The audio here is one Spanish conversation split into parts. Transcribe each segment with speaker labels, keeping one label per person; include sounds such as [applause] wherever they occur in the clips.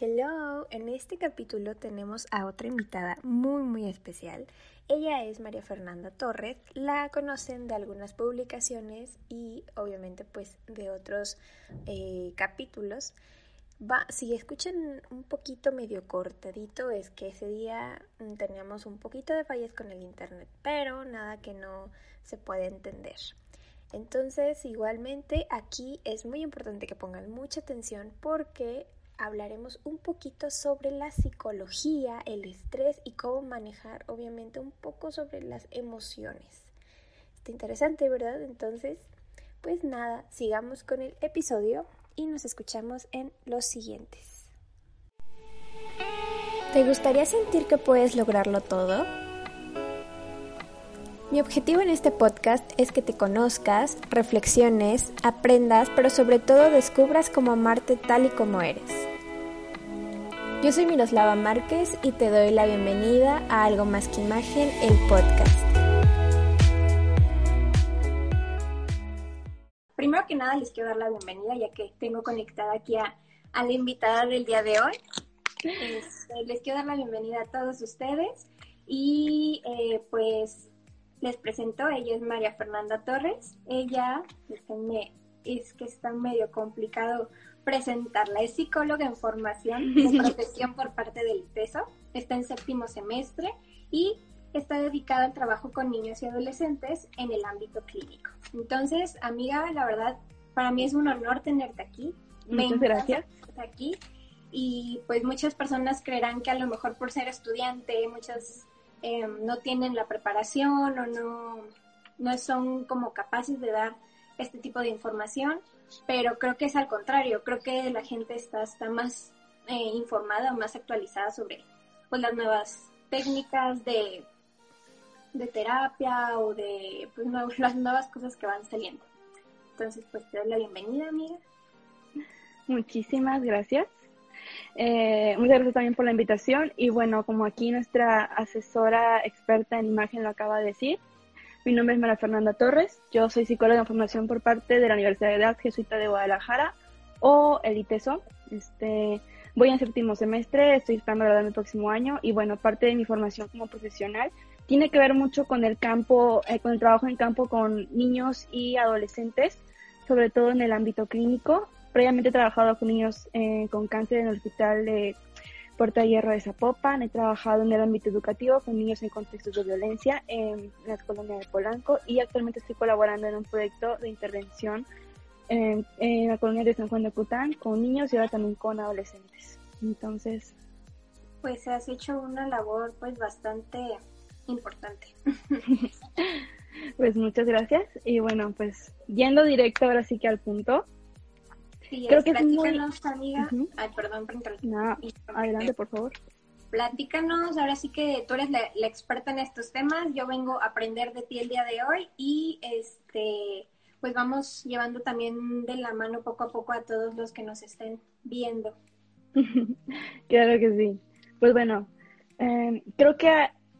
Speaker 1: Hello, en este capítulo tenemos a otra invitada muy muy especial. Ella es María Fernanda Torres, la conocen de algunas publicaciones y obviamente pues de otros eh, capítulos. Si escuchan un poquito medio cortadito es que ese día mm, teníamos un poquito de fallas con el internet, pero nada que no se puede entender. Entonces, igualmente aquí es muy importante que pongan mucha atención porque hablaremos un poquito sobre la psicología, el estrés y cómo manejar obviamente un poco sobre las emociones. Está interesante, ¿verdad? Entonces, pues nada, sigamos con el episodio y nos escuchamos en los siguientes. ¿Te gustaría sentir que puedes lograrlo todo? Mi objetivo en este podcast es que te conozcas, reflexiones, aprendas, pero sobre todo descubras cómo amarte tal y como eres. Yo soy Miroslava Márquez y te doy la bienvenida a Algo Más que Imagen, el podcast. Primero que nada les quiero dar la bienvenida ya que tengo conectada aquí a, la invitada del día de hoy. Este, les quiero dar la bienvenida a todos ustedes y eh, pues les presento, ella es María Fernanda Torres. Ella, es que está medio complicado presentarla, es psicóloga en formación [laughs] de profesión por parte del ITESO, está en séptimo semestre y está dedicada al trabajo con niños y adolescentes en el ámbito clínico. Entonces, amiga, la verdad, para mí es un honor tenerte aquí.
Speaker 2: Muchas gracias.
Speaker 1: Aquí. Y pues muchas personas creerán que a lo mejor por ser estudiante, muchas Em, no tienen la preparación o no, no son como capaces de dar este tipo de información, pero creo que es al contrario, creo que la gente está, está más eh, informada o más actualizada sobre pues, las nuevas técnicas de, de terapia o de pues, [laughs] las nuevas cosas que van saliendo. Entonces, pues te doy la bienvenida, amiga.
Speaker 2: Muchísimas gracias. Eh, muchas gracias también por la invitación y bueno, como aquí nuestra asesora experta en imagen lo acaba de decir, mi nombre es María Fernanda Torres, yo soy psicóloga en formación por parte de la Universidad Jesuita de Guadalajara o el ITESO. Este, voy en séptimo semestre, estoy esperando graduarme el próximo año. Y bueno, parte de mi formación como profesional tiene que ver mucho con el campo, eh, con el trabajo en campo con niños y adolescentes, sobre todo en el ámbito clínico. Previamente he trabajado con niños eh, con cáncer en el hospital de Puerta Hierro de Zapopan. He trabajado en el ámbito educativo con niños en contextos de violencia en la colonia de Polanco y actualmente estoy colaborando en un proyecto de intervención en, la colonia de San Juan de Cután con niños y ahora también con adolescentes. Entonces,
Speaker 1: pues has hecho una labor pues bastante importante. [laughs]
Speaker 2: pues muchas gracias y bueno, pues yendo directo ahora sí que al punto.
Speaker 1: Creo que es muy... amiga. Ay, perdón por
Speaker 2: adelante, por favor.
Speaker 1: Platícanos, ahora sí que tú eres la, experta en estos temas, yo vengo a aprender de ti el día de hoy y este pues vamos llevando también de la mano poco a poco a todos los que nos estén viendo. [laughs]
Speaker 2: claro que sí. Pues bueno, em, creo que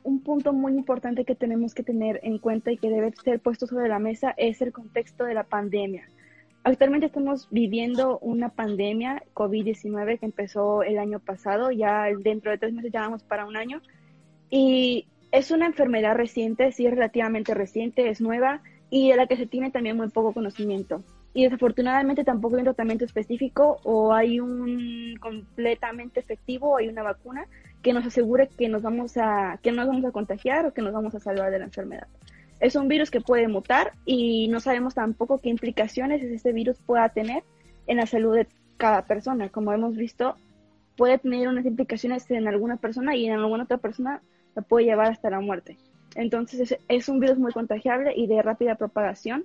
Speaker 2: un punto muy importante que tenemos que tener en cuenta y que debe ser puesto sobre la mesa es el contexto de la pandemia. Actualmente estamos viviendo una pandemia COVID-19 que empezó el año pasado, ya dentro de tres meses ya vamos para un año. Y es una enfermedad reciente, sí es relativamente reciente, es nueva y de la que se tiene también muy poco conocimiento. Y desafortunadamente tampoco hay un tratamiento específico o hay un completamente efectivo o hay una vacuna que nos asegure que nos vamos a que no nos vamos a contagiar o que nos vamos a salvar de la enfermedad. Es un virus que puede mutar y no sabemos tampoco qué implicaciones este virus pueda tener en la salud de cada persona. Como hemos visto, puede tener unas implicaciones en alguna persona y en alguna otra persona la puede llevar hasta la muerte. Entonces es, un virus muy contagiable y de rápida propagación.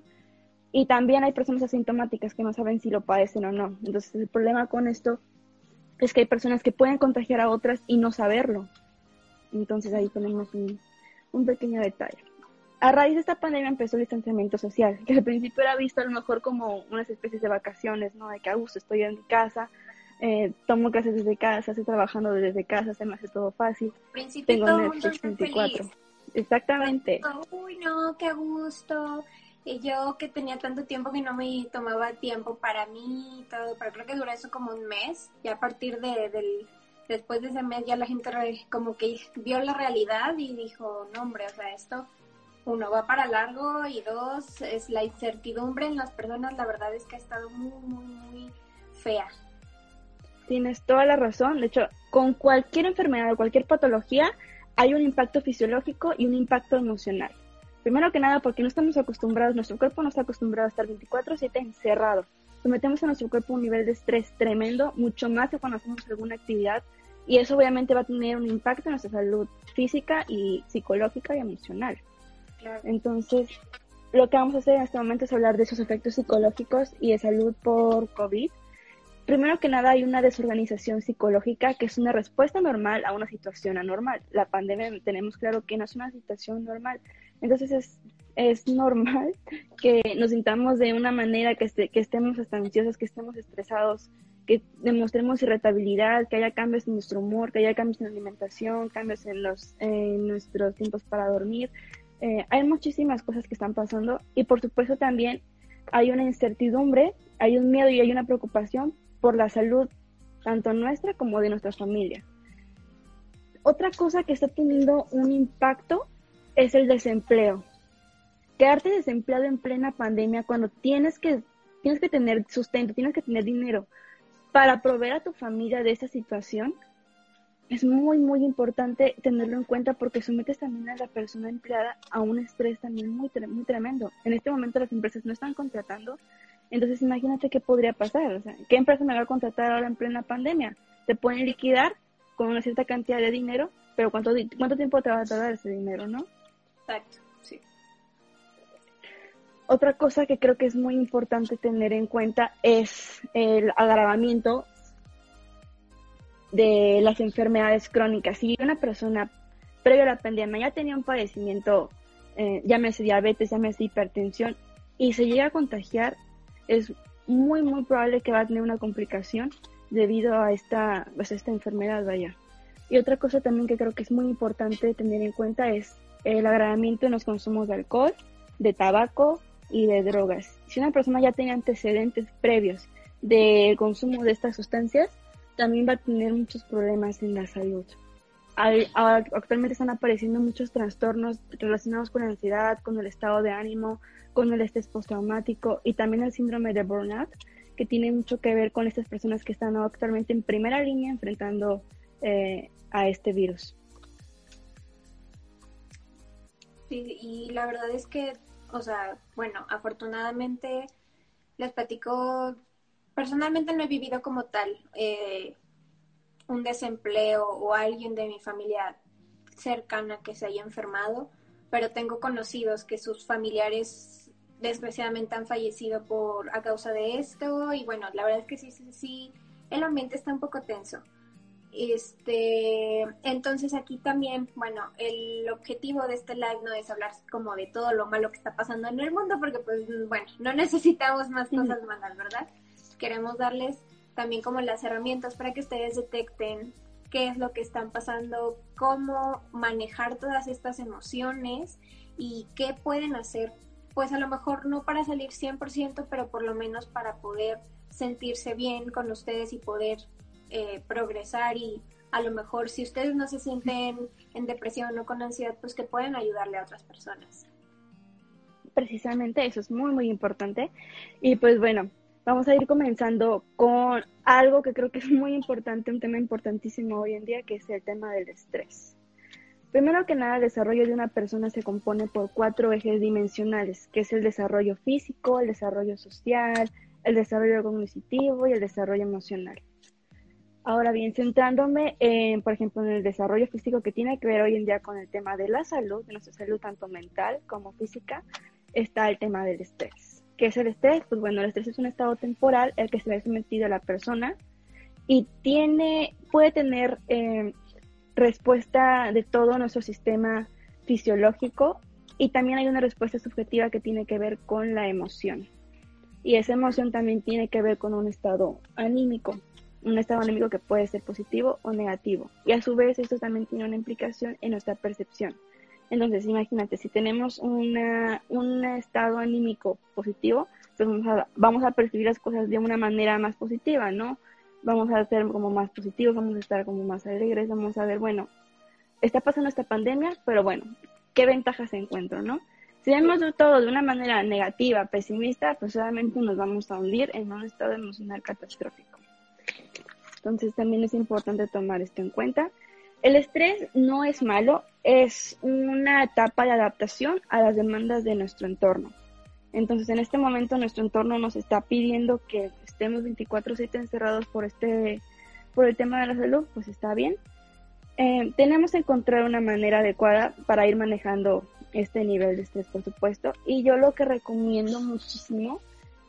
Speaker 2: Y también hay personas asintomáticas que no saben si lo padecen o no. Entonces el problema con esto es que hay personas que pueden contagiar a otras y no saberlo. Entonces ahí tenemos un, un pequeño detalle a raíz de esta pandemia empezó el distanciamiento social, que al principio era visto a lo mejor como unas especies de vacaciones, ¿no? De que a gusto estoy en mi casa, eh, tomo clases desde casa, estoy trabajando desde casa, se me hace todo fácil.
Speaker 1: Principio Tengo Netflix 24.
Speaker 2: Exactamente.
Speaker 1: Uy, no, qué gusto. yo que tenía tanto tiempo que no me tomaba tiempo para mí y todo, pero creo que duró eso como un mes y a partir de, del, después de ese mes ya la gente como que vio la realidad y dijo, no hombre, o sea, esto uno va para largo y dos es la incertidumbre en las personas, la verdad es que ha estado muy, muy, muy fea.
Speaker 2: Tienes toda la razón, de hecho, con cualquier enfermedad o cualquier patología hay un impacto fisiológico y un impacto emocional. Primero que nada, porque no estamos acostumbrados, nuestro cuerpo no está acostumbrado a estar 24/7 encerrado. Sometemos a nuestro cuerpo un nivel de estrés tremendo, mucho más que cuando hacemos alguna actividad, y eso obviamente va a tener un impacto en nuestra salud física y psicológica y emocional. Entonces, lo que vamos a hacer en este momento es hablar de esos efectos psicológicos y de salud por COVID. Primero que nada, hay una desorganización psicológica que es una respuesta normal a una situación anormal. La pandemia tenemos claro que no es una situación normal, entonces es, es normal [laughs] que nos sintamos de una manera, que, que estemos hasta ansiosos, que estemos estresados, que demostremos irritabilidad, que haya cambios en nuestro humor, que haya cambios en la alimentación, cambios en, los, en nuestros tiempos para dormir. Eh, hay muchísimas cosas que están pasando y por supuesto también hay una incertidumbre, hay un miedo y hay una preocupación por la salud tanto nuestra como de nuestra familia. Otra cosa que está teniendo un impacto es el desempleo. Quedarte desempleado en plena pandemia cuando tienes que, tienes que tener sustento, tienes que tener dinero para proveer a tu familia de esa situación, es muy, muy importante tenerlo en cuenta porque sometes también a la persona empleada a un estrés también muy, muy tremendo. En este momento las empresas no están contratando, entonces imagínate qué podría pasar. O sea, ¿qué empresa me va a contratar ahora en plena pandemia? Te pueden liquidar con una cierta cantidad de dinero, pero ¿cuánto, cuánto tiempo te va a tardar ese dinero, no?
Speaker 1: Exacto, sí.
Speaker 2: Otra cosa que creo que es muy importante tener en cuenta es el agravamiento de las enfermedades crónicas. Si una persona previo a la pandemia ya tenía un padecimiento, eh, llámese diabetes, llámese hipertensión, y se llega a contagiar, es muy, muy probable que va a tener una complicación debido a esta, pues, esta enfermedad, vaya. Y otra cosa también que creo que es muy importante tener en cuenta es el agravamiento en los consumos de alcohol, de tabaco y de drogas. Si una persona ya tiene antecedentes previos del consumo de estas sustancias, también va a tener muchos problemas en la salud. actualmente están apareciendo muchos trastornos relacionados con la ansiedad, con el estado de ánimo, con el estrés postraumático y también el síndrome de burnout, que tiene mucho que ver con estas personas que están actualmente en primera línea enfrentando eh, a este virus.
Speaker 1: Y la verdad es que, o sea, bueno, afortunadamente les platico, personalmente no he vivido como tal eh, un desempleo o alguien de mi familia cercana que se haya enfermado, pero tengo conocidos que sus familiares desgraciadamente han fallecido por a causa de esto y bueno, la verdad es que sí, sí, sí, el ambiente está un poco tenso. Este, entonces aquí también, bueno, el objetivo de este live no es hablar como de todo lo malo que está pasando en el mundo, porque pues bueno, no necesitamos más cosas malas, ¿verdad? Queremos darles también como las herramientas para que ustedes detecten qué es lo que están pasando, cómo manejar todas estas emociones y qué pueden hacer, pues a lo mejor no para salir 100%, pero por lo menos para poder sentirse bien con ustedes y poder eh, progresar y a lo mejor si ustedes no se sienten en depresión o con ansiedad, pues que pueden ayudarle a otras personas.
Speaker 2: Precisamente eso es muy, muy importante. Y pues bueno, vamos a ir comenzando con algo que creo que es muy importante, un tema importantísimo hoy en día, que es el tema del estrés. Primero que nada, el desarrollo de una persona se compone por cuatro ejes dimensionales, que es el desarrollo físico, el desarrollo social, el desarrollo cognitivo y el desarrollo emocional. Ahora bien, centrándome, en, por ejemplo, en el desarrollo físico que tiene que ver hoy en día con el tema de la salud, de nuestra salud tanto mental como física, está el tema del estrés. ¿Qué es el estrés? Pues bueno, el estrés es un estado temporal el que se ve sometido a la persona y tiene, puede tener eh, respuesta de todo nuestro sistema fisiológico y también hay una respuesta subjetiva que tiene que ver con la emoción. Y esa emoción también tiene que ver con un estado anímico un estado anímico que puede ser positivo o negativo. Y a su vez esto también tiene una implicación en nuestra percepción. Entonces, imagínate, si tenemos una, un estado anímico positivo, pues vamos a, vamos a percibir las cosas de una manera más positiva, ¿no? Vamos a ser como más positivos, vamos a estar como más alegres, vamos a ver, bueno, está pasando esta pandemia, pero bueno, ¿qué ventajas encuentro, no? Si vemos todo de una manera negativa, pesimista, pues obviamente nos vamos a hundir en un estado emocional catastrófico. Entonces también es importante tomar esto en cuenta. El estrés no es malo, es una etapa de adaptación a las demandas de nuestro entorno. Entonces, en este momento nuestro entorno nos está pidiendo que estemos 24/7 encerrados por este por el tema de la salud, pues está bien. Eh, tenemos que encontrar una manera adecuada para ir manejando este nivel de estrés, por supuesto. Y yo lo que recomiendo muchísimo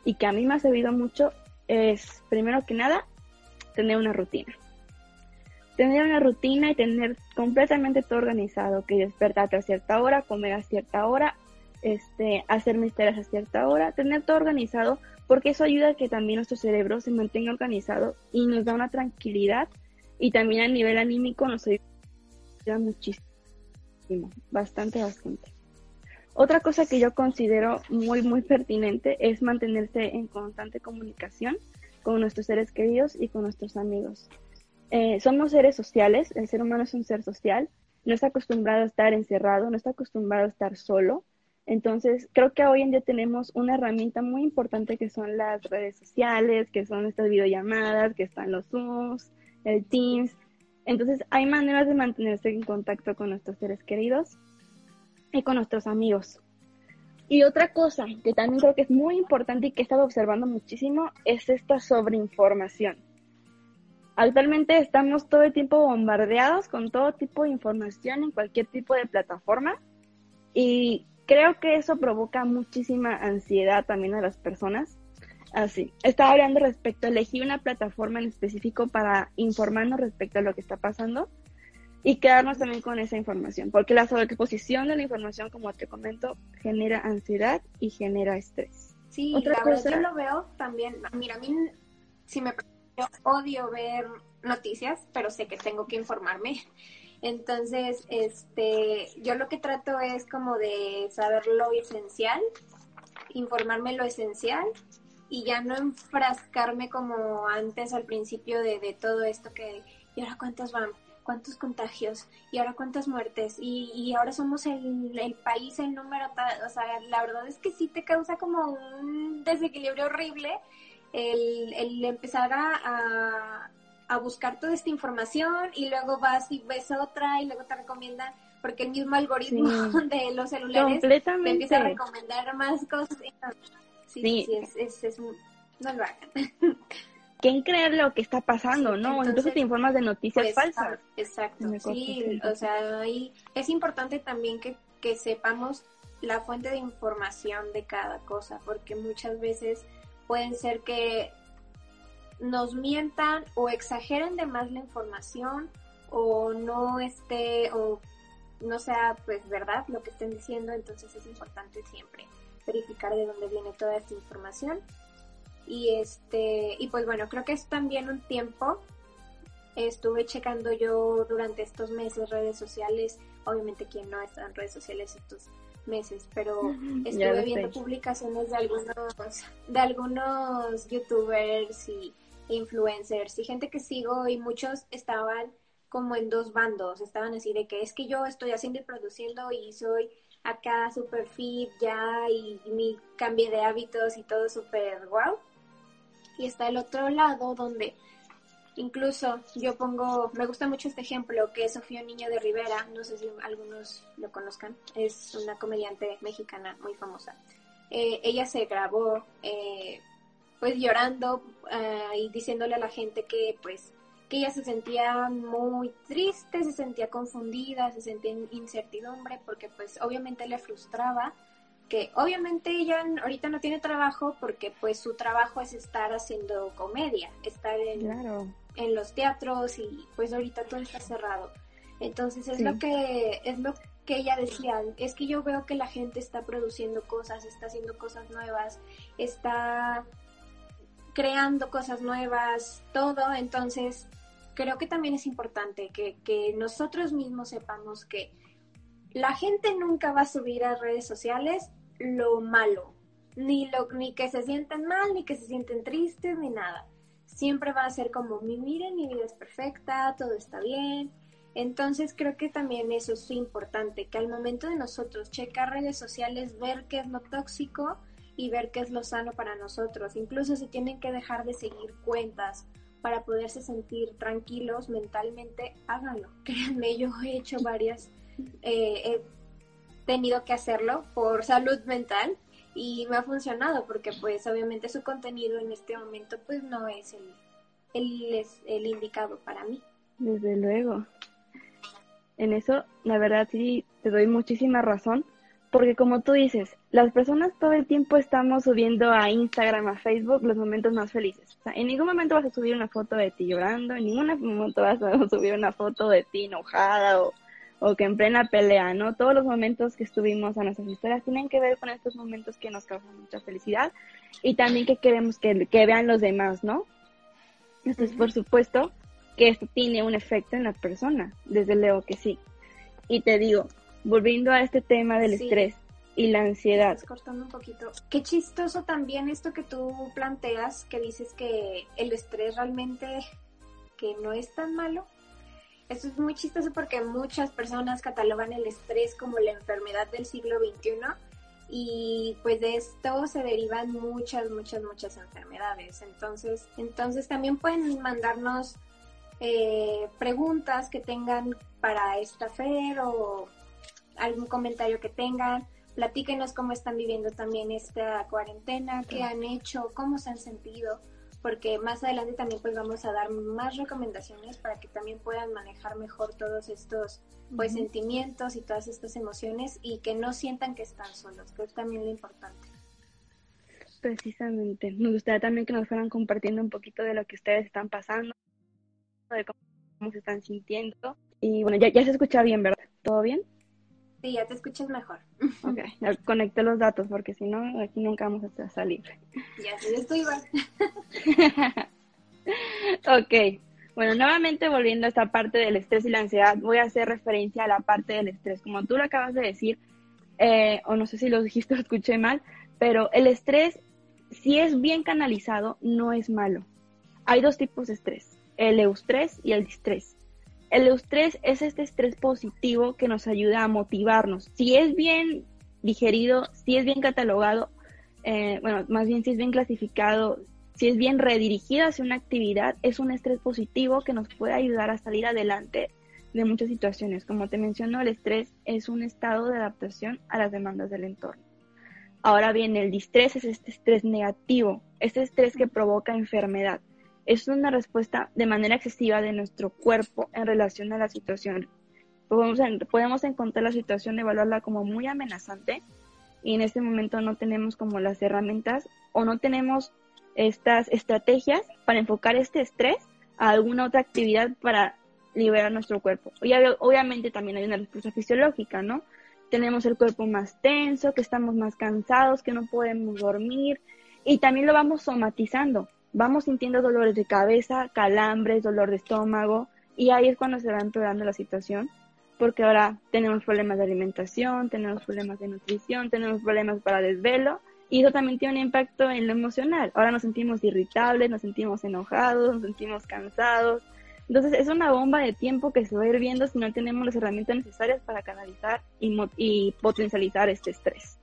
Speaker 2: y que a mí me ha servido mucho es, primero que nada, tener una rutina tener una rutina y tener completamente todo organizado, que despertarte a cierta hora, comer a cierta hora, este, hacer mis tareas a cierta hora, tener todo organizado, porque eso ayuda a que también nuestro cerebro se mantenga organizado y nos da una tranquilidad y también a nivel anímico nos ayuda muchísimo, bastante, bastante. Otra cosa que yo considero muy, muy pertinente es mantenerse en constante comunicación con nuestros seres queridos y con nuestros amigos. Eh, somos seres sociales, el ser humano es un ser social, no está acostumbrado a estar encerrado, no está acostumbrado a estar solo. Entonces, creo que hoy en día tenemos una herramienta muy importante que son las redes sociales, que son estas videollamadas, que están los Zooms, el Teams. Entonces, hay maneras de mantenerse en contacto con nuestros seres queridos y con nuestros amigos. Y otra cosa que también creo que es muy importante y que he estado observando muchísimo es esta sobreinformación. Actualmente estamos todo el tiempo bombardeados con todo tipo de información en cualquier tipo de plataforma y creo que eso provoca muchísima ansiedad también a las personas. Así, estaba hablando respecto a elegir una plataforma en específico para informarnos respecto a lo que está pasando y quedarnos también con esa información, porque la sobreexposición de la información, como te comento, genera ansiedad y genera estrés.
Speaker 1: Sí, Otra cosa... yo lo veo también, mira, a mí si me yo odio ver noticias, pero sé que tengo que informarme. Entonces, este, yo lo que trato es como de saber lo esencial, informarme lo esencial y ya no enfrascarme como antes al principio de, todo esto que, ¿y ahora cuántos van? ¿Cuántos contagios? ¿Y ahora cuántas muertes? Y, y ahora somos el, el país, el número, o sea, la verdad es que sí te causa como un desequilibrio horrible el, el empezar a, a, buscar toda esta información y luego vas y ves otra y luego te recomiendan, porque el mismo algoritmo [laughs] de los celulares te empieza a recomendar más cosas. Sí, sí, es, es, no lo hagan.
Speaker 2: ¿Quién cree lo que está pasando, no? Entonces, te informas de noticias pues, falsas.
Speaker 1: Exacto, sí, o sea, ahí es importante también que, que sepamos la fuente de información de cada cosa, porque muchas veces pueden ser que nos mientan o exageren de más la información o no esté o no sea pues verdad lo que estén diciendo, entonces es importante siempre verificar de dónde viene toda esta información. Y este, y pues bueno, creo que es también un tiempo. Estuve checando yo durante estos meses redes sociales, obviamente quien no está en redes sociales estos meses, pero estuve viendo publicaciones de algunos, de algunos youtubers y influencers y gente que sigo y muchos estaban como en dos bandos, estaban así de que es que yo estoy haciendo y produciendo y soy acá super fit ya y mi cambio de hábitos y todo súper wow. Y está el otro lado donde Incluso yo pongo, me gusta mucho este ejemplo que es Sofía Niño de Rivera, no sé si algunos lo conozcan, es una comediante mexicana muy famosa. Eh, ella se grabó eh, pues llorando eh, y diciéndole a la gente que pues que ella se sentía muy triste, se sentía confundida, se sentía en incertidumbre porque pues obviamente le frustraba que obviamente ella ahorita no tiene trabajo porque pues su trabajo es estar haciendo comedia, estar en, en los teatros y pues ahorita todo está cerrado. Entonces es lo que es lo que ella decía, es que yo veo que la gente está produciendo cosas, está haciendo cosas nuevas, está creando cosas nuevas, todo, entonces creo que también es importante que, que nosotros mismos sepamos que la gente nunca va a subir a redes sociales lo malo, ni, lo, ni que se sienten mal, ni que se sienten tristes, ni nada. Siempre va a ser como, miren, mi vida es perfecta, todo está bien. Entonces creo que también eso es importante, que al momento de nosotros checar redes sociales, ver qué es lo tóxico y ver qué es lo sano para nosotros. Incluso si tienen que dejar de seguir cuentas para poderse sentir tranquilos mentalmente, háganlo. [laughs] Créanme, yo he hecho varias, eh, he tenido que hacerlo por salud mental y me ha funcionado porque pues obviamente su contenido en este momento pues no es el, el, el indicado para mí.
Speaker 2: Desde luego. En eso, la verdad sí, te doy muchísima razón, porque como tú dices, las personas todo el tiempo estamos subiendo a Instagram, a Facebook, los momentos más felices. O sea, en ningún momento vas a subir una foto de ti llorando, en ningún momento vas a [laughs] subir una foto de ti enojada o o que en plena pelea, ¿no? Todos los momentos que estuvimos a nuestras historias tienen que ver con estos momentos que nos causan mucha felicidad y también que queremos que, que vean los demás, ¿no? Entonces, por supuesto que esto tiene un efecto en la persona, desde luego que sí. Y te digo, volviendo a este tema del estrés y la ansiedad.
Speaker 1: Estás cortando un poquito. Qué chistoso también esto que tú planteas, que dices que el estrés realmente que no es tan malo, eso es muy chistoso porque muchas personas catalogan el estrés como la enfermedad del siglo XXI y pues de esto se derivan muchas, muchas, muchas enfermedades. Entonces, entonces también pueden mandarnos eh, preguntas que tengan para esta fe o algún comentario que tengan. Platíquenos cómo están viviendo también esta cuarentena, qué han hecho, cómo se han sentido porque más adelante también pues vamos a dar más recomendaciones para que también puedan manejar mejor todos estos pues sentimientos y todas estas emociones y que no sientan que están solos, que es también lo importante.
Speaker 2: Precisamente, nos gustaría también que nos fueran compartiendo un poquito de lo que ustedes están pasando, de cómo se están sintiendo. Y bueno, ya, ya se escucha bien, ¿verdad? ¿Todo bien?
Speaker 1: Sí, ya te escuchas mejor.
Speaker 2: Ok, ya conecté los datos porque si no, aquí nunca vamos a salir.
Speaker 1: Ya, sí, estoy igual. [laughs]
Speaker 2: ok, bueno, nuevamente volviendo a esta parte del estrés y la ansiedad, voy a hacer referencia a la parte del estrés. Como tú lo acabas de decir, eh, o no sé si lo dijiste o escuché mal, pero el estrés, si es bien canalizado, no es malo. Hay dos tipos de estrés, el eustrés y el distrés. El eustrés es este estrés positivo que nos ayuda a motivarnos. Si es bien digerido, si es bien catalogado, eh, bueno, más bien si es bien clasificado, si es bien redirigido hacia una actividad, es un estrés positivo que nos puede ayudar a salir adelante de muchas situaciones. Como te menciono, el estrés es un estado de adaptación a las demandas del entorno. Ahora bien, el distrés es este estrés negativo, este estrés que provoca enfermedad es una respuesta de manera excesiva de nuestro cuerpo en relación a la situación. Podemos, encontrar la situación, evaluarla como muy amenazante y en este momento no tenemos como las herramientas o no tenemos estas estrategias para enfocar este estrés a alguna otra actividad para liberar nuestro cuerpo. Y obviamente también hay una respuesta fisiológica, ¿no? Tenemos el cuerpo más tenso, que estamos más cansados, que no podemos dormir y también lo vamos somatizando vamos sintiendo dolores de cabeza, calambres, dolor de estómago, y ahí es cuando se va empeorando la situación, porque ahora tenemos problemas de alimentación, tenemos problemas de nutrición, tenemos problemas para desvelo, y eso también tiene un impacto en lo emocional. Ahora nos sentimos irritables, nos sentimos enojados, nos sentimos cansados. Entonces es una bomba de tiempo que se va a ir viendo si no tenemos las herramientas necesarias para canalizar y, y potencializar este estrés.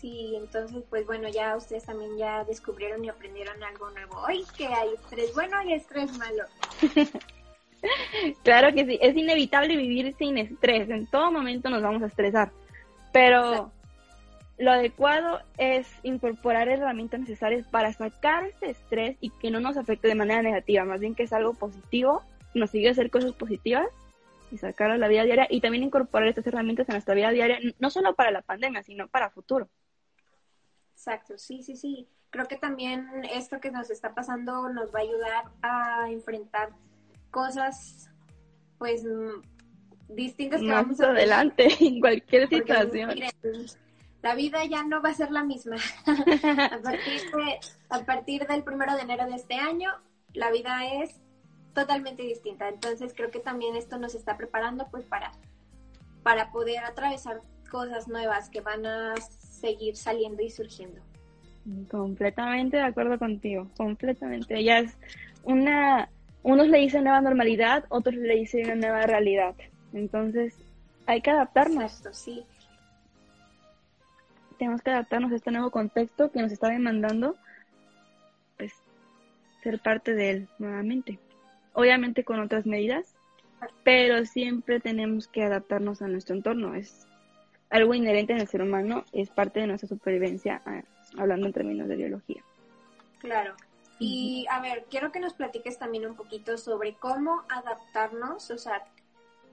Speaker 1: Sí, entonces pues bueno, ya ustedes también ya descubrieron y aprendieron algo nuevo hoy, que hay estrés bueno y estrés malo. [laughs]
Speaker 2: claro que sí, es inevitable vivir sin estrés, en todo momento nos vamos a estresar, pero lo adecuado es incorporar herramientas necesarias para sacar este estrés y que no nos afecte de manera negativa, más bien que es algo positivo, nos sigue a hacer cosas positivas y sacar a la vida diaria y también incorporar estas herramientas en nuestra vida diaria, no solo para la pandemia, sino para futuro.
Speaker 1: Exacto, sí, sí, sí. Creo que también esto que nos está pasando nos va a ayudar a enfrentar cosas, pues, mm, distintas que
Speaker 2: vamos a adelante [laughs] en cualquier situación.
Speaker 1: la vida ya no va a ser la misma. [laughs] a, partir a partir del primero de enero de este año, la vida es totalmente distinta. Entonces creo que también esto nos está preparando pues para para poder atravesar cosas nuevas que van a seguir saliendo y surgiendo.
Speaker 2: Completamente de acuerdo contigo, completamente. Ya es una, unos le dicen nueva normalidad, otros le dicen una nueva realidad. Entonces, hay que adaptarnos.
Speaker 1: sí.
Speaker 2: Tenemos que adaptarnos a este nuevo contexto que nos está demandando, pues, ser parte de él nuevamente. Obviamente con otras medidas, pero siempre tenemos que adaptarnos a nuestro entorno. Es algo inherente en el ser humano, es parte de nuestra supervivencia, ah, hablando en términos de biología.
Speaker 1: Claro. Y a ver, quiero que nos platiques también un poquito sobre cómo adaptarnos, o sea,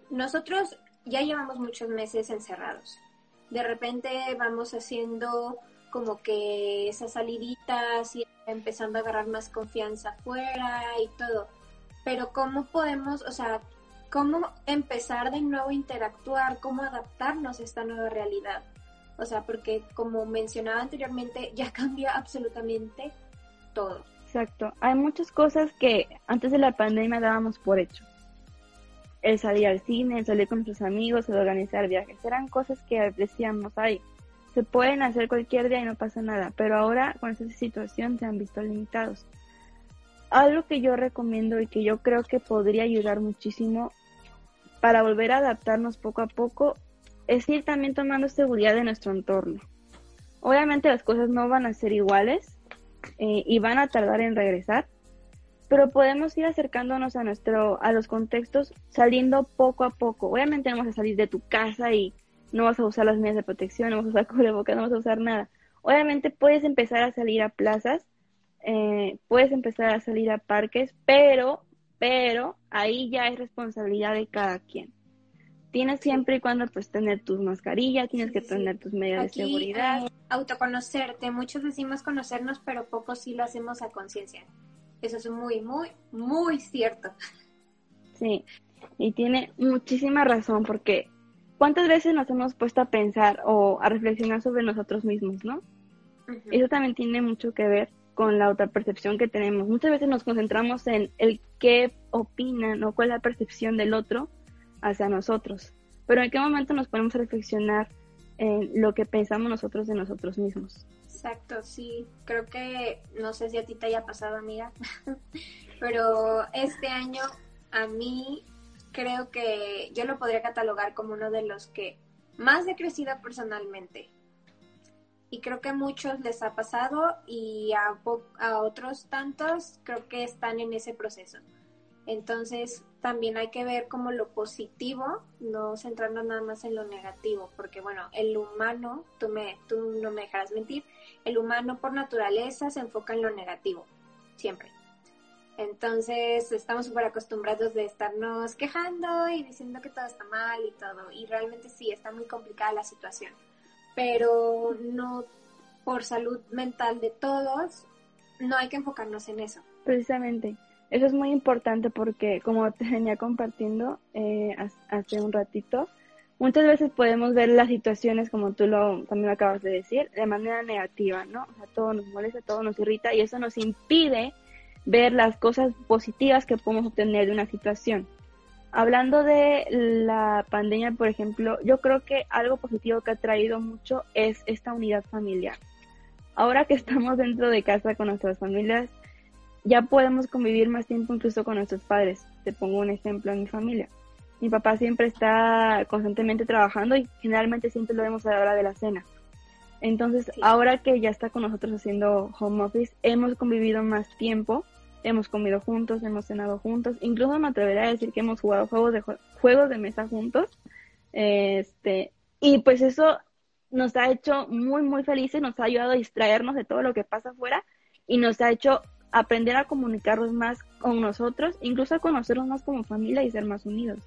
Speaker 1: nosotros ya llevamos muchos meses encerrados. De repente vamos haciendo como que esas saliditas y empezando a agarrar más confianza afuera y todo. Pero cómo podemos, o sea, cómo empezar de nuevo a interactuar, cómo adaptarnos a esta nueva realidad. O sea, porque como mencionaba anteriormente, ya [laughs] cambia absolutamente todo.
Speaker 2: Exacto. Hay muchas cosas que antes de la pandemia dábamos por hecho. El salir al cine, el salir con nuestros amigos, el organizar viajes, eran cosas que decíamos, ay, se pueden hacer cualquier día y no pasa nada, pero ahora con esta situación se han visto limitados. Algo que yo recomiendo y que yo creo que podría ayudar muchísimo para volver a adaptarnos poco a poco es ir también tomando seguridad de nuestro entorno. Obviamente las cosas no van a ser iguales eh, y van a tardar en regresar, pero podemos ir acercándonos a nuestro a los contextos saliendo poco a poco. Obviamente no vas a salir de tu casa y no vas a usar las medidas de protección, no vas a usar [laughs] cubrebocas, no vas a usar nada. Obviamente puedes empezar a salir a plazas, eh, puedes empezar a salir a parques, pero pero ahí ya es responsabilidad de cada quien. Tienes siempre y cuando pues tener tus mascarillas, tienes que tener tus medidas de seguridad.
Speaker 1: Eh, autoconocerte, muchos decimos conocernos, pero pocos sí lo hacemos a conciencia. Eso es muy, muy, muy cierto.
Speaker 2: Sí, y tiene muchísima razón porque ¿cuántas veces nos hemos puesto a pensar o a reflexionar sobre nosotros mismos, no? Eso también tiene mucho que ver con la otra percepción que tenemos. Muchas veces nos concentramos en el qué opinan o cuál es la percepción del otro hacia nosotros. Pero en qué momento nos ponemos a reflexionar en lo que pensamos nosotros de nosotros mismos.
Speaker 1: Exacto, sí. Creo que, no sé si a ti te haya pasado, amiga, [laughs] pero este año a mí creo que yo lo podría catalogar como uno de los que más he crecido personalmente y creo que a muchos les ha pasado y a, a otros tantos creo que están en ese proceso. Entonces también hay que ver como lo positivo, no centrarnos nada más en lo negativo, porque bueno, el humano, tú, me, tú no me dejarás mentir, el humano por naturaleza se enfoca en lo negativo, siempre. Entonces estamos súper acostumbrados de estarnos quejando y diciendo que todo está mal y todo, y realmente sí, está muy complicada la situación pero no por salud mental de todos, no hay que enfocarnos en eso.
Speaker 2: Precisamente, eso es muy importante porque como [laughs] te venía compartiendo eh, hace un ratito, muchas veces podemos ver las situaciones, como tú lo también acabas de decir, de manera negativa, ¿no? O sea, todo nos molesta, todo nos irrita y eso nos impide ver las cosas positivas que podemos obtener de una situación. Hablando de la pandemia, por ejemplo, yo creo que algo positivo que ha traído mucho es esta unidad familiar. Ahora que estamos dentro de casa con nuestras familias, ya podemos convivir más tiempo incluso con nuestros padres. Te pongo un ejemplo en mi familia. Mi papá siempre está constantemente trabajando y generalmente siempre lo vemos a la hora de la cena. Entonces, ahora que ya está con nosotros haciendo home office, hemos convivido más tiempo hemos comido juntos, hemos cenado juntos, incluso me atrevería a decir que hemos jugado juegos de juegos de mesa juntos. Este, y pues eso nos ha hecho muy muy felices, nos ha ayudado a distraernos de todo lo que pasa afuera y nos ha hecho aprender a comunicarnos más con nosotros, incluso a conocernos más como familia y ser más unidos.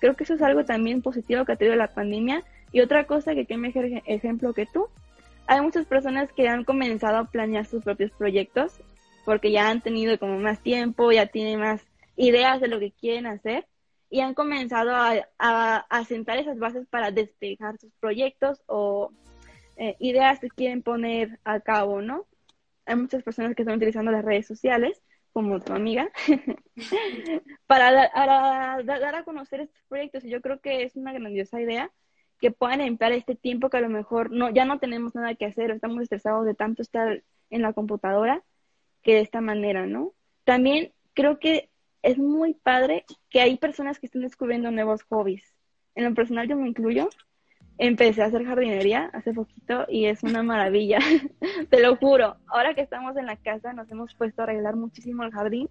Speaker 2: Creo que eso es algo también positivo que ha tenido la pandemia. Y otra cosa que qué mejor ejemplo que tú, hay muchas personas que han comenzado a planear sus propios proyectos porque ya han tenido como más tiempo, ya tienen más ideas de lo que quieren hacer y han comenzado a, a, sentar esas bases para despejar sus proyectos o eh, ideas que quieren poner a cabo, ¿no? Hay muchas personas que están utilizando las redes sociales como tu amiga, [laughs] para, dar a conocer estos proyectos. Y yo creo que es una grandiosa idea que puedan emplear este tiempo que a lo mejor no, ya no tenemos nada que hacer, estamos estresados de tanto estar en la computadora, que de esta manera, ¿no? También creo que es muy padre que hay personas que estén descubriendo nuevos hobbies. En lo personal yo me incluyo. Empecé a hacer jardinería hace poquito y es una maravilla, [laughs] te lo juro. Ahora que estamos en la casa nos hemos puesto a arreglar muchísimo el jardín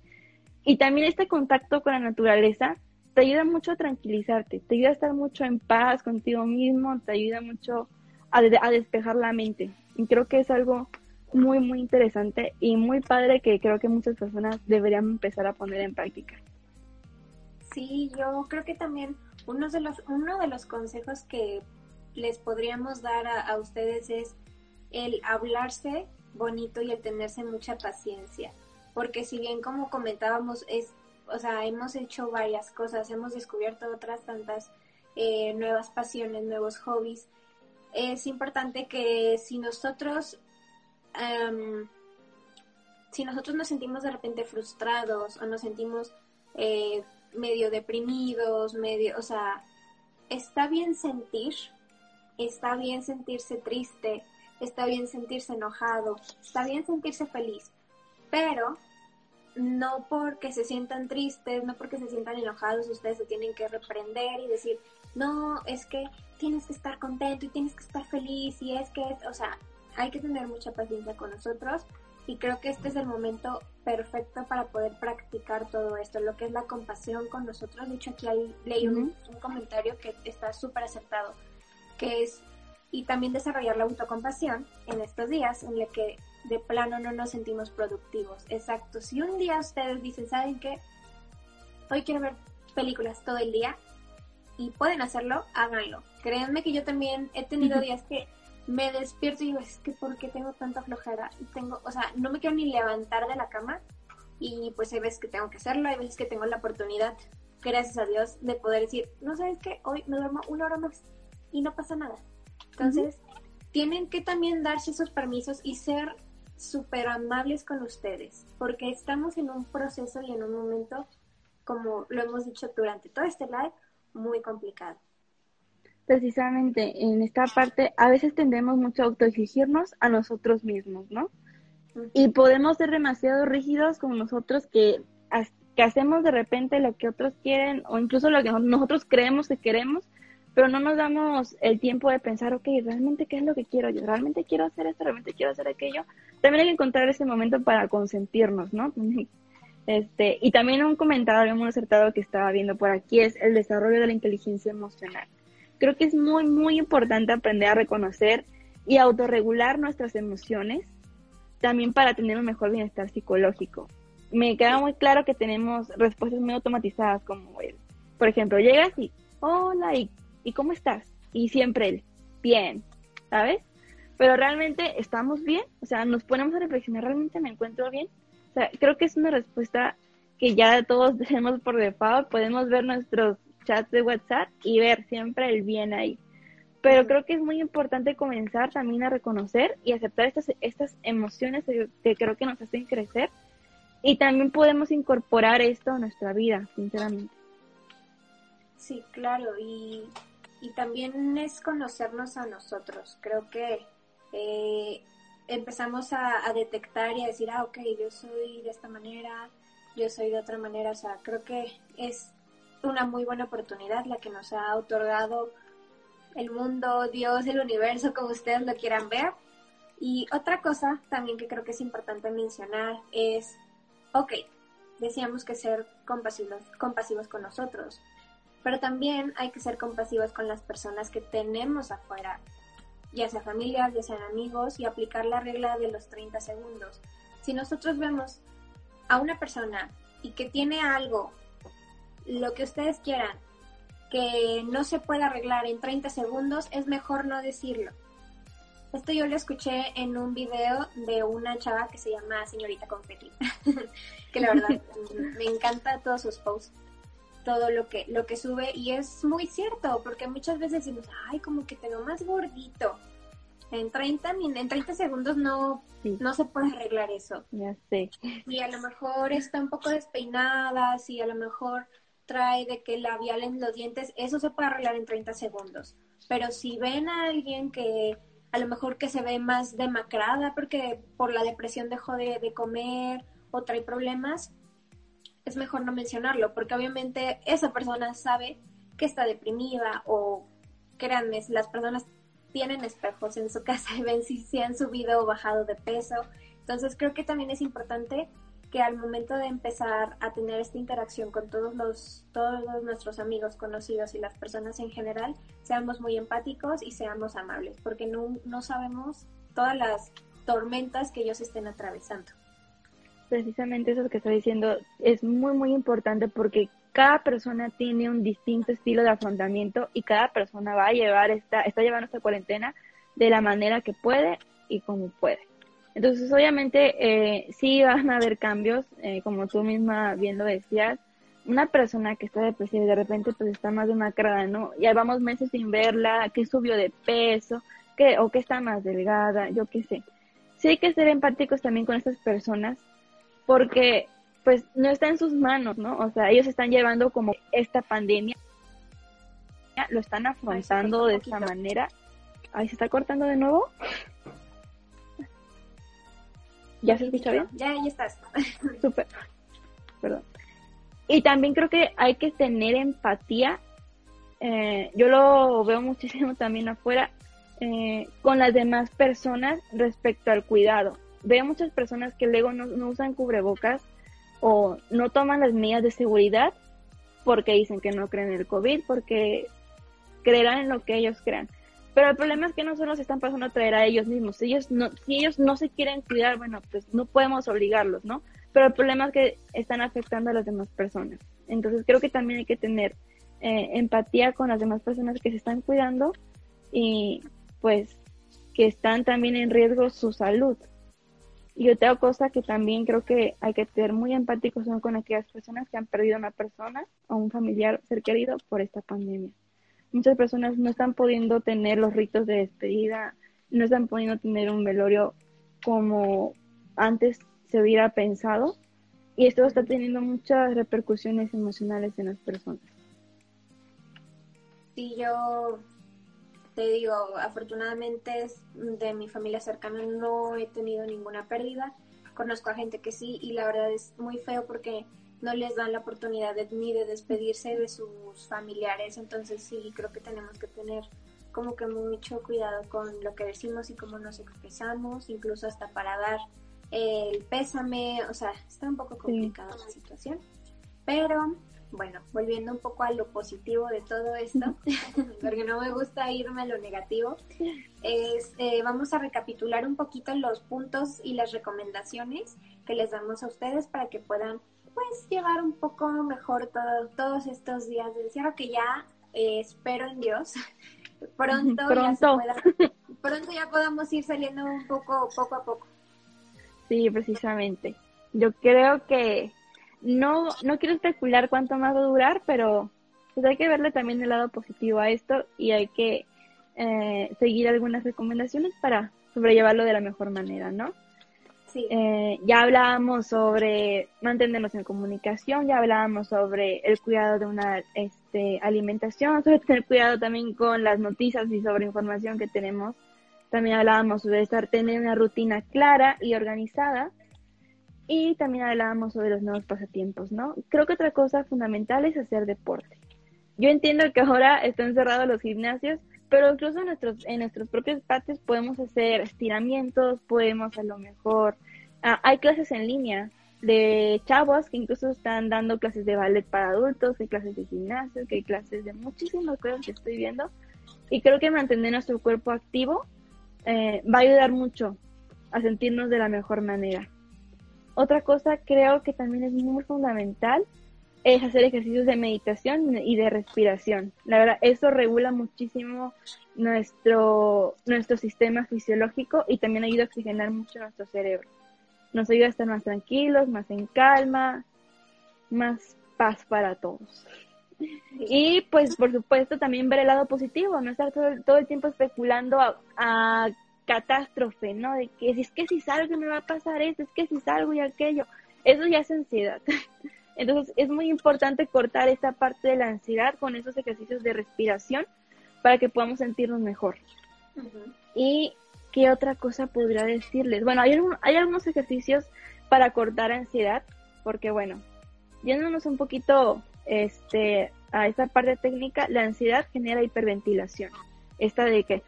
Speaker 2: y también este contacto con la naturaleza te ayuda mucho a tranquilizarte, te ayuda a estar mucho en paz contigo mismo, te ayuda mucho a, a despejar la mente. Y creo que es algo muy, muy interesante y muy padre que creo que muchas personas deberían empezar a poner en práctica.
Speaker 1: Sí, yo creo que también uno de los, uno de los consejos que les podríamos dar a, a ustedes es el hablarse bonito y el tenerse mucha paciencia. Porque si bien como comentábamos, es, o sea, hemos hecho varias cosas, hemos descubierto otras tantas eh, nuevas pasiones, nuevos hobbies, es importante que si nosotros si nosotros nos sentimos de repente frustrados o nos sentimos eh, medio deprimidos, medio, o sea, está bien sentir, está bien sentirse triste, está bien sentirse enojado, está bien sentirse feliz, pero no porque se sientan tristes, no porque se sientan enojados, ustedes se tienen que reprender y decir, no, es que tienes que estar contento y tienes que estar feliz y es que, o sea, hay que tener mucha paciencia con nosotros y creo que este es el momento perfecto para poder practicar todo esto, lo que es la compasión con nosotros. De hecho, aquí hay, leí un, comentario que está súper acertado, que es, y también desarrollar la autocompasión en estos días en el que de plano no nos sentimos productivos. Exacto, si un día ustedes dicen, ¿saben qué? Hoy quiero ver películas todo el día y pueden hacerlo, háganlo. Créanme que yo también he tenido días que me despierto y digo, es que ¿por qué tengo tanta flojera? Y tengo, o sea, no me quiero ni levantar de la cama y pues hay veces que tengo que hacerlo, hay veces que tengo la oportunidad, gracias a Dios, de poder decir, no sabes qué, hoy me duermo una hora más y no pasa nada. Entonces, tienen que también darse esos permisos y ser súper amables con ustedes, porque estamos en un proceso y en un momento, como lo hemos dicho durante todo este live, muy complicado
Speaker 2: precisamente en esta parte, a veces tendemos mucho a autoexigirnos a nosotros mismos, ¿no? Y podemos ser demasiado rígidos como nosotros que, que hacemos de repente lo que otros quieren o incluso lo que nosotros creemos que queremos, pero no nos damos el tiempo de pensar, ok, ¿realmente qué es lo que quiero yo? ¿Realmente quiero hacer esto? ¿Realmente quiero hacer aquello? También hay que encontrar ese momento para consentirnos, ¿no? [laughs] Este, y también un comentario muy acertado que estaba viendo por aquí es el desarrollo de la inteligencia emocional. Creo que es muy, muy importante aprender a reconocer y autorregular nuestras emociones, también para tener un mejor bienestar psicológico. Me queda muy claro que tenemos respuestas muy automatizadas, como el, por ejemplo, llegas y, hola, ¿y, ¿y cómo estás? Y siempre el, bien, ¿sabes? Pero realmente estamos bien, o sea, nos ponemos a reflexionar, ¿realmente me encuentro bien? O sea, creo que es una respuesta que ya todos [laughs] tenemos por default, podemos ver nuestros chats de WhatsApp y ver siempre el bien ahí. Pero creo que es muy importante comenzar también a reconocer y aceptar estas, estas emociones que creo que nos hacen crecer y también podemos incorporar esto a nuestra vida, sinceramente.
Speaker 1: Sí, claro, y, y también es conocernos a nosotros. Creo que eh, empezamos a, a, detectar y a decir, ah, ok, yo soy de esta manera, yo soy de otra manera, o sea, creo que es una muy buena oportunidad la que nos ha otorgado el mundo, Dios, el universo, como ustedes lo quieran ver. Y otra cosa también que creo que es importante mencionar es, ok, decíamos que ser compasivos, compasivos con nosotros, pero también hay que ser compasivos con las personas que tenemos afuera, ya sea familias, ya sean amigos, y aplicar la regla de los 30 segundos. Si nosotros vemos a una persona y que tiene algo lo que ustedes quieran, que no se puede arreglar en 30 segundos, es mejor no decirlo. Esto yo lo escuché en un video de una chava que se llama Señorita Confetti, [laughs] que la verdad [laughs] me encanta todos sus posts, todo lo que, lo que sube y es muy cierto, porque muchas veces decimos, ay, como que te veo más gordito. En 30, en 30 segundos no, no se puede arreglar eso.
Speaker 2: Ya sé.
Speaker 1: Y a lo mejor está un poco despeinada, si a lo mejor trae de que labial en los dientes, eso se puede arreglar en 30 segundos. Pero si ven a alguien que a lo mejor que se ve más demacrada porque por la depresión dejó de, de comer o trae problemas, es mejor no mencionarlo, porque obviamente esa persona sabe que está deprimida o créanme, las personas tienen espejos en su [laughs] casa y ven si se han subido o bajado de peso. Entonces creo que también es importante que al momento de empezar a tener esta interacción con todos los todos nuestros amigos conocidos y las personas en general seamos muy empáticos y seamos amables porque no, no sabemos todas las tormentas que ellos estén atravesando
Speaker 2: precisamente eso que está diciendo es muy, muy importante porque cada persona tiene un distinto estilo de afrontamiento y cada persona va a llevar esta, está llevando esta cuarentena de la manera que puede y como puede. Entonces, obviamente, eh, sí van a haber cambios, eh, como tú misma bien lo decías. Una persona que está depresiva y de repente pues está más demacrada, ¿no? Ya vamos meses sin verla, que subió de peso, que, o que está más delgada, yo qué sé. Sí hay que ser empáticos también con estas personas porque pues no está en sus manos, ¿no? O sea, ellos están llevando como esta pandemia, lo están afrontando de esta manera. Ahí se está cortando de nuevo. ¿Ya se escucha bien?
Speaker 1: Ya, ya estás. [laughs]
Speaker 2: Súper. Perdón. Y también creo que hay que tener empatía. Eh, yo lo veo muchísimo también afuera eh, con las demás personas respecto al cuidado veo muchas personas que luego no, no usan cubrebocas o no toman las medidas de seguridad porque dicen que no creen en el COVID, porque creerán en lo que ellos crean. Pero el problema es que no solo se están pasando a traer a ellos mismos. Ellos no, si ellos no se quieren cuidar, bueno, pues no podemos obligarlos, ¿no? Pero el problema es que están afectando a las demás personas. Entonces creo que también hay que tener eh, empatía con las demás personas que se están cuidando y pues que están también en riesgo su salud. Y otra cosa que también creo que hay que ser muy empáticos son con aquellas personas que han perdido a una persona o un familiar ser querido por esta pandemia. Muchas personas no están pudiendo tener los ritos de despedida, no están pudiendo tener un velorio como antes se hubiera pensado y esto está teniendo muchas repercusiones emocionales en las personas.
Speaker 1: Sí, yo te digo, afortunadamente de mi familia cercana no he tenido ninguna pérdida. Conozco a gente que sí y la verdad es muy feo porque no les dan la oportunidad ni de despedirse de sus familiares. Entonces sí, creo que tenemos que tener como que mucho cuidado con lo que decimos y cómo nos expresamos, incluso hasta para dar el pésame. O sea, está un poco complicada la situación. Pero bueno, volviendo un poco a lo positivo de todo esto, [laughs] porque no me gusta irme a lo negativo, es, eh, vamos a recapitular un poquito los puntos y las recomendaciones que les damos a ustedes para que puedan pues llevar un poco mejor todos estos días de encierro que ya eh, espero en Dios pronto, [laughs]
Speaker 2: pronto.
Speaker 1: Ya [laughs] pronto ya podamos ir saliendo un poco poco a poco.
Speaker 2: Sí, precisamente. Yo creo que no, no quiero especular cuánto más va a durar, pero pues hay que verle también el lado positivo a esto y hay que eh, seguir algunas recomendaciones para sobrellevarlo de la mejor manera, ¿no?
Speaker 1: Sí.
Speaker 2: Eh, ya hablábamos sobre mantenernos en comunicación, ya hablábamos sobre el cuidado de una este, alimentación, sobre tener cuidado también con las noticias y sobre información que tenemos. También hablábamos sobre estar, tener una rutina clara y organizada y también hablábamos sobre los nuevos pasatiempos, ¿no? Creo que otra cosa fundamental es hacer deporte. Yo entiendo que ahora están cerrados los gimnasios, pero incluso en nuestros, en nuestros propios patios podemos hacer estiramientos, podemos a lo mejor... Ah, hay clases en línea de chavos que incluso están dando clases de ballet para adultos, hay clases de gimnasio, que hay clases de muchísimas cosas que estoy viendo. Y creo que mantener nuestro cuerpo activo eh, va a ayudar mucho a sentirnos de la mejor manera. Otra cosa creo que también es muy fundamental es hacer ejercicios de meditación y de respiración. La verdad, eso regula muchísimo nuestro, nuestro sistema fisiológico y también ayuda a oxigenar mucho nuestro cerebro. Nos ayuda a estar más tranquilos, más en calma, más paz para todos. Y pues por supuesto también ver el lado positivo, no estar todo, todo el tiempo especulando a, a catástrofe, ¿no? De que si es que si salgo me va a pasar esto, es que si salgo y aquello. Eso ya es ansiedad. [laughs] Entonces es muy importante cortar esta parte de la ansiedad con esos ejercicios de respiración para que podamos sentirnos mejor. Y qué otra cosa podría decirles. Bueno, hay, hay algunos ejercicios para cortar ansiedad, porque bueno, yéndonos un poquito este, a esta parte técnica, la ansiedad genera hiperventilación. Esta de que,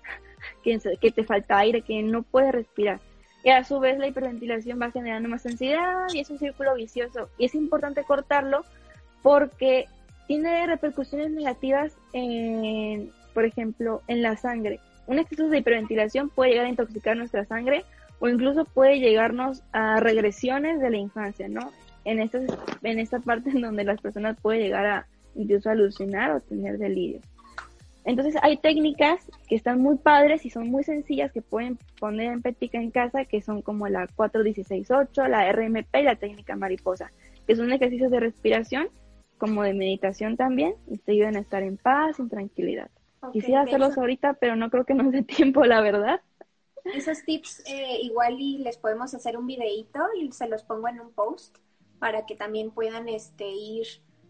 Speaker 2: [laughs] que, te falta aire, que no puedes respirar. Y a su vez la hiperventilación va generando más ansiedad y es un círculo vicioso. Y es importante cortarlo porque tiene repercusiones negativas en, por ejemplo, en la sangre. Un exceso de hiperventilación puede llegar a intoxicar nuestra sangre o incluso puede llegarnos a regresiones de la infancia, ¿no? En esta, en esta parte en donde las personas pueden llegar a incluso alucinar o tener delirio. Entonces hay técnicas que están muy padres y son muy sencillas que pueden poner en práctica en casa, que son como la 4168, la RMP y la técnica mariposa, que son ejercicios de respiración como de meditación también y te ayudan a estar en paz, en tranquilidad. Quisiera hacerlos ahorita, pero no creo que nos dé [laughs] tiempo, la verdad.
Speaker 1: Esos tips eh, igual y les podemos hacer un videito y se los pongo en un post para que también puedan este ir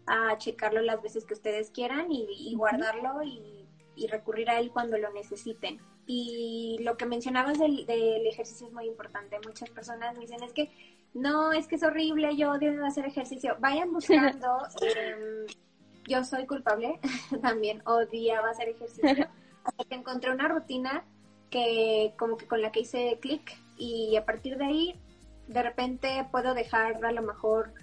Speaker 1: a checarlo las veces que ustedes quieran y, guardarlo y, recurrir a él cuando lo necesiten. Y lo que mencionabas del, ejercicio es muy importante. Muchas personas me dicen, es que no, es que es horrible, yo odio hacer ejercicio. Vayan [laughs] buscando. Em, yo soy culpable, [laughs] también odiaba hacer ejercicio. [laughs] Hasta que encontré una rutina que como que con la que hice clic y a partir de ahí de repente puedo dejar a lo mejor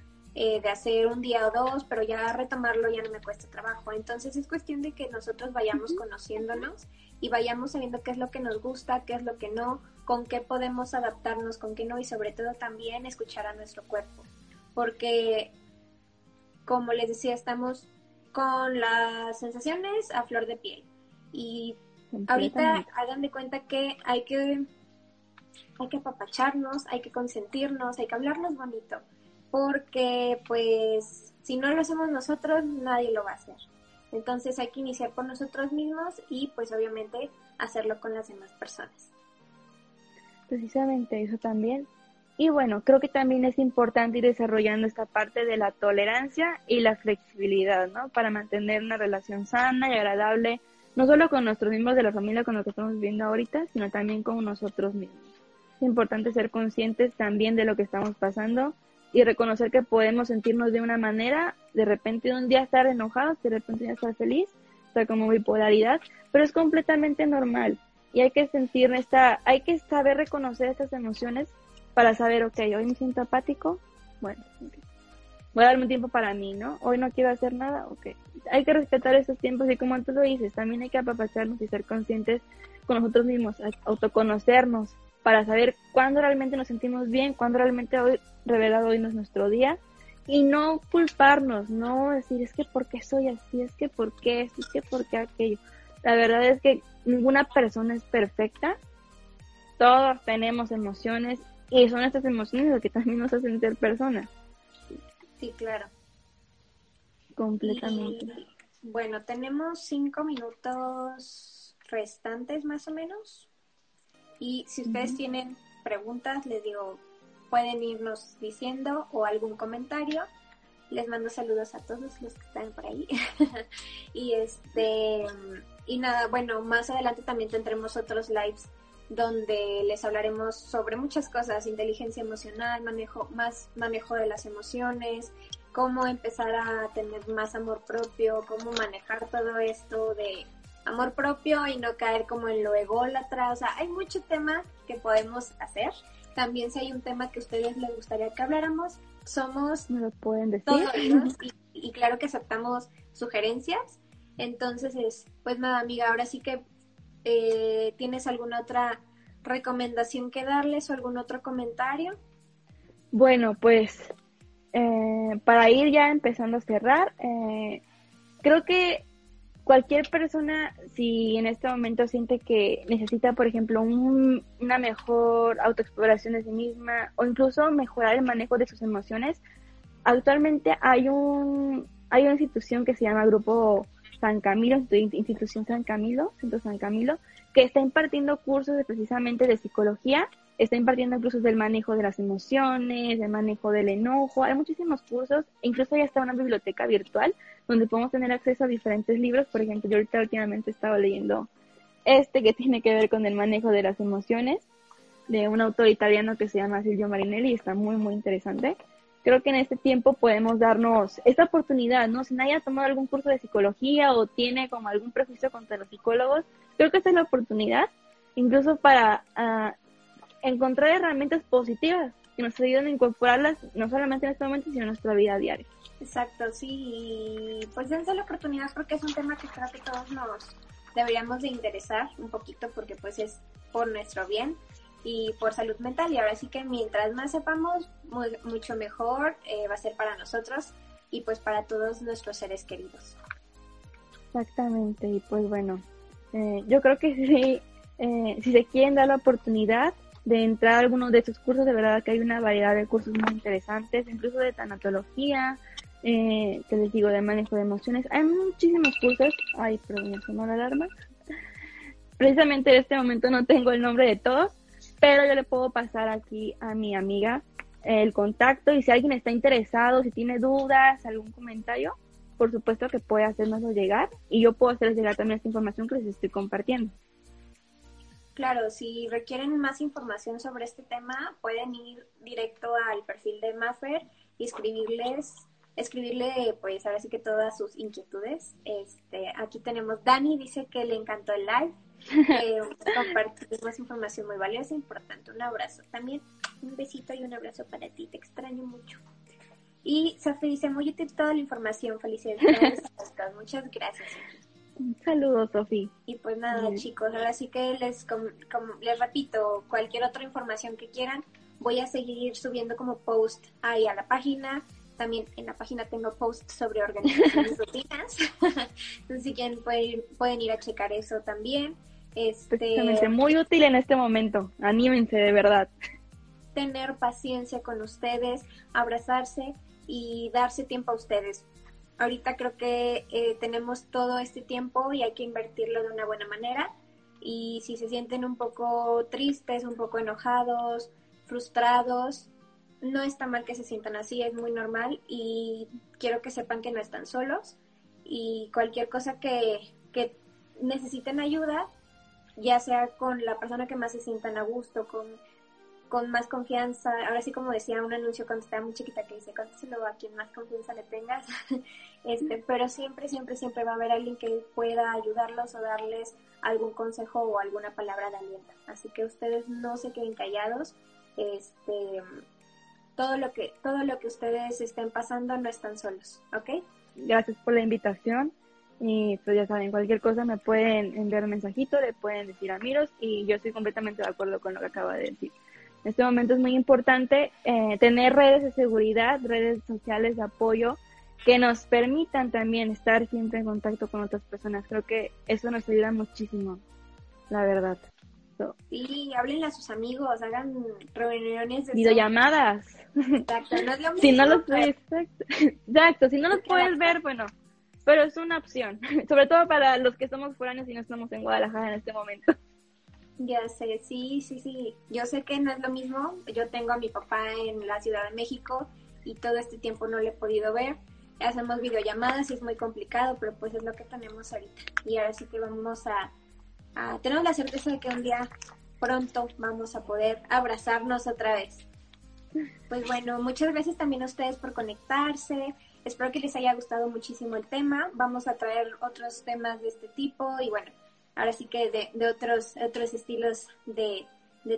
Speaker 1: eh, de hacer un día o dos, pero ya retomarlo ya no me cuesta trabajo. Entonces es cuestión de que nosotros vayamos conociéndonos y vayamos sabiendo qué es lo que nos gusta, qué es lo que no, con qué podemos adaptarnos, con qué no y sobre todo también escuchar a nuestro cuerpo. Porque, como les decía, estamos con las sensaciones a flor de piel. Y ahorita hagan de cuenta que hay que hay que apapacharnos, hay que consentirnos, hay que hablarnos bonito porque pues si no lo hacemos nosotros, nadie lo va a hacer. Entonces hay que iniciar por nosotros mismos y pues obviamente hacerlo con las demás personas.
Speaker 2: Precisamente eso también. Y bueno, creo que también es importante ir desarrollando esta parte de la tolerancia y la flexibilidad, ¿no? Para mantener una relación sana y agradable, no solo con nuestros miembros de la familia con los que estamos viviendo ahorita, sino también con nosotros mismos. Es importante ser conscientes también de lo que estamos pasando y reconocer que podemos sentirnos de una manera, de repente un día estar enojados, de repente un día estar feliz, estar como bipolaridad, pero es completamente normal y hay que sentir esta, hay que saber reconocer estas emociones para saber, ok, hoy me siento apático, bueno, voy a darme un tiempo para mí, ¿no? Hoy no quiero hacer nada, ok. Hay que respetar esos tiempos y como tú lo dices, también hay que apapacharnos y ser conscientes con nosotros mismos, autoconocernos, para saber cuándo realmente nos sentimos bien, cuándo realmente hoy, revelado hoy no es nuestro día, y no culparnos, no decir es que por qué soy así, es que por qué esto, es que por qué aquello. La verdad es que ninguna persona es perfecta, todos tenemos emociones y son estas emociones las que también nos hacen ser personas.
Speaker 1: Sí, claro.
Speaker 2: Completamente.
Speaker 1: bueno, tenemos cinco minutos restantes más o menos. Y si ustedes tienen preguntas, les digo, pueden irnos diciendo o algún comentario. Les mando saludos a todos los que están por ahí. [laughs] y este y nada, bueno, más adelante también tendremos otros lives donde les hablaremos sobre muchas cosas, inteligencia emocional, manejo más manejo de las emociones, cómo empezar a tener más amor propio, cómo manejar todo esto de amor propio y no caer como en lo ególatra. O sea, hay mucho tema que podemos hacer. También si hay un tema que a ustedes les gustaría que habláramos, somos
Speaker 2: ¿Me lo pueden decir?
Speaker 1: todos [laughs] y, claro que aceptamos sugerencias. Entonces, es, pues nada, amiga, ahora sí que eh, tienes alguna otra recomendación que darles o algún otro comentario.
Speaker 2: Bueno, pues eh, para ir ya empezando a cerrar, eh, creo que cualquier persona, si en este momento siente que necesita, por ejemplo, una mejor autoexploración de sí misma o incluso mejorar el manejo de sus emociones, actualmente hay un hay una institución que se llama Grupo San Camilo, institución San Camilo, Centro San Camilo, que está impartiendo cursos de, precisamente de psicología, está impartiendo cursos del manejo de las emociones, del manejo del enojo, hay muchísimos cursos, incluso ya está una biblioteca virtual donde podemos tener acceso a diferentes libros, por ejemplo, yo ahorita últimamente estaba leyendo este que [laughs] tiene que ver con el manejo de las emociones, de un autor italiano que se llama Silvio Marinelli, está muy, muy interesante creo que en este tiempo podemos darnos esta oportunidad, ¿no? Si nadie ha tomado algún curso de psicología o tiene como algún prejuicio contra los psicólogos, creo que esta es la oportunidad, incluso para uh, encontrar herramientas positivas que nos ayuden a incorporarlas no solamente en este momento, sino en nuestra vida diaria.
Speaker 1: Exacto, sí, pues dense la oportunidad porque es un tema que creo que todos nos deberíamos de interesar un poquito porque pues es por nuestro bien y por salud mental. Y ahora sí que mientras más sepamos, mucho mejor eh, va a ser para nosotros y pues para todos nuestros seres queridos.
Speaker 2: Exactamente, y pues bueno, eh, yo creo que si, eh, si se quieren dar la oportunidad de entrar a algunos de estos cursos, de verdad que hay una variedad de cursos muy interesantes, incluso de tanatología, que les digo, de manejo de emociones. Hay muchísimos cursos. Ay, perdón, me sonó la alarma. [laughs] Precisamente en este momento no tengo el nombre de todos, pero yo le puedo pasar aquí a mi amiga el contacto y si alguien está interesado, si tiene dudas, algún comentario, por supuesto que puede hacérnoslo llegar y yo puedo hacerles llegar también esta información que les estoy compartiendo.
Speaker 1: Claro, si requieren más información sobre este tema, pueden ir directo al perfil de Maffer y escribirles, escribirle pues ahora sí que todas sus inquietudes. Este, aquí tenemos Dani, dice que le encantó el live eh, [laughs] compartimos información muy valiosa, importante. Un abrazo también. Un besito y un abrazo para ti. Te extraño mucho. Y Sofi dice, muy útil toda la información. Felicidades. Muchas gracias.
Speaker 2: Saludos, Sofi.
Speaker 1: Y pues nada, chicos, ahora sí que les, les repito, cualquier otra información que quieran, voy a seguir subiendo como post ahí a la página. También en la página tengo posts sobre organizaciones [laughs] rutinas. [laughs] Entonces, si quieren, pueden, pueden ir a checar eso también. Este,
Speaker 2: muy útil en este momento. Anímense de verdad.
Speaker 1: Tener paciencia con ustedes, abrazarse y darse tiempo a ustedes. Ahorita creo que eh, tenemos todo este tiempo y hay que invertirlo de una buena manera. Y si se sienten un poco tristes, un poco enojados, frustrados, no está mal que se sientan así, es muy normal y quiero que sepan que no están solos y cualquier cosa que, que necesiten ayuda, ya sea con la persona que más se sientan a gusto, con, con más confianza. Ahora sí, como decía un anuncio cuando estaba muy chiquita que dice, contéstelo a quien más confianza le tengas. [laughs] este, pero siempre, siempre, siempre va a haber alguien que pueda ayudarlos o darles algún consejo o alguna palabra de aliento. Así que ustedes no se queden callados. Este, todo lo que, todo lo que ustedes estén pasando no están solos, ¿ok?
Speaker 2: Gracias por la invitación. Y pues ya saben, cualquier cosa me pueden enviar un mensajito, le pueden decir a Miros y yo estoy completamente de acuerdo con lo que acaba de decir. En este momento es muy importante eh, tener redes de seguridad, redes sociales de apoyo que nos permitan también estar siempre en contacto con otras personas. Creo que eso nos ayuda muchísimo, la verdad.
Speaker 1: Sí, háblenle a sus amigos, hagan reuniones de
Speaker 2: videollamadas.
Speaker 1: Exacto, no es lo mismo. [laughs]
Speaker 2: Si no los puedes, exacto, si no los puedes ver, bueno, pero es una opción, [laughs] sobre todo para los que somos foráneos y no estamos en Guadalajara en este momento.
Speaker 1: Ya sé, sí, sí, sí. Yo sé que no es lo mismo. Yo tengo a mi papá en la Ciudad de México y todo este tiempo no le he podido ver. Hacemos videollamadas y es muy complicado, pero pues es lo que tenemos ahorita. Y ahora sí que vamos a, a tenemos la certeza de que un día pronto vamos a poder abrazarnos otra vez. Pues bueno, muchas gracias también a ustedes por conectarse. Espero que les haya gustado muchísimo el tema. Vamos a traer otros temas de este tipo y bueno, ahora sí que de, otros, otros estilos de,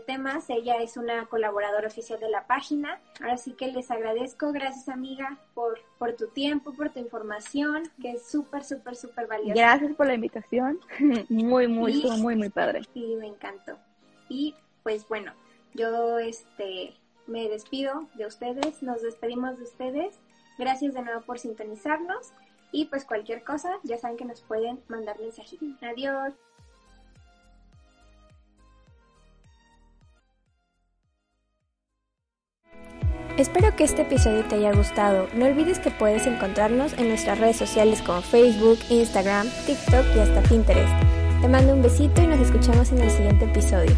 Speaker 1: temas. Ella es una colaboradora oficial de la página. Ahora sí que les agradezco. Gracias amiga por, por tu tiempo, por tu información, que es súper, súper, súper valiosa.
Speaker 2: Gracias por la invitación. [laughs] muy, muy, muy, muy padre.
Speaker 1: Sí, me encantó. Y pues bueno, yo este me despido de ustedes, nos despedimos de ustedes Gracias de nuevo por sintonizarnos y pues cualquier cosa ya saben que nos pueden mandar mensajitos. Adiós. Espero que este episodio te haya gustado. No olvides que puedes encontrarnos en nuestras redes sociales como Facebook, Instagram, TikTok y hasta Pinterest. Te mando un besito y nos escuchamos en el siguiente episodio.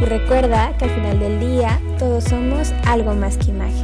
Speaker 1: Y recuerda que al final del día todos somos algo más que imagen.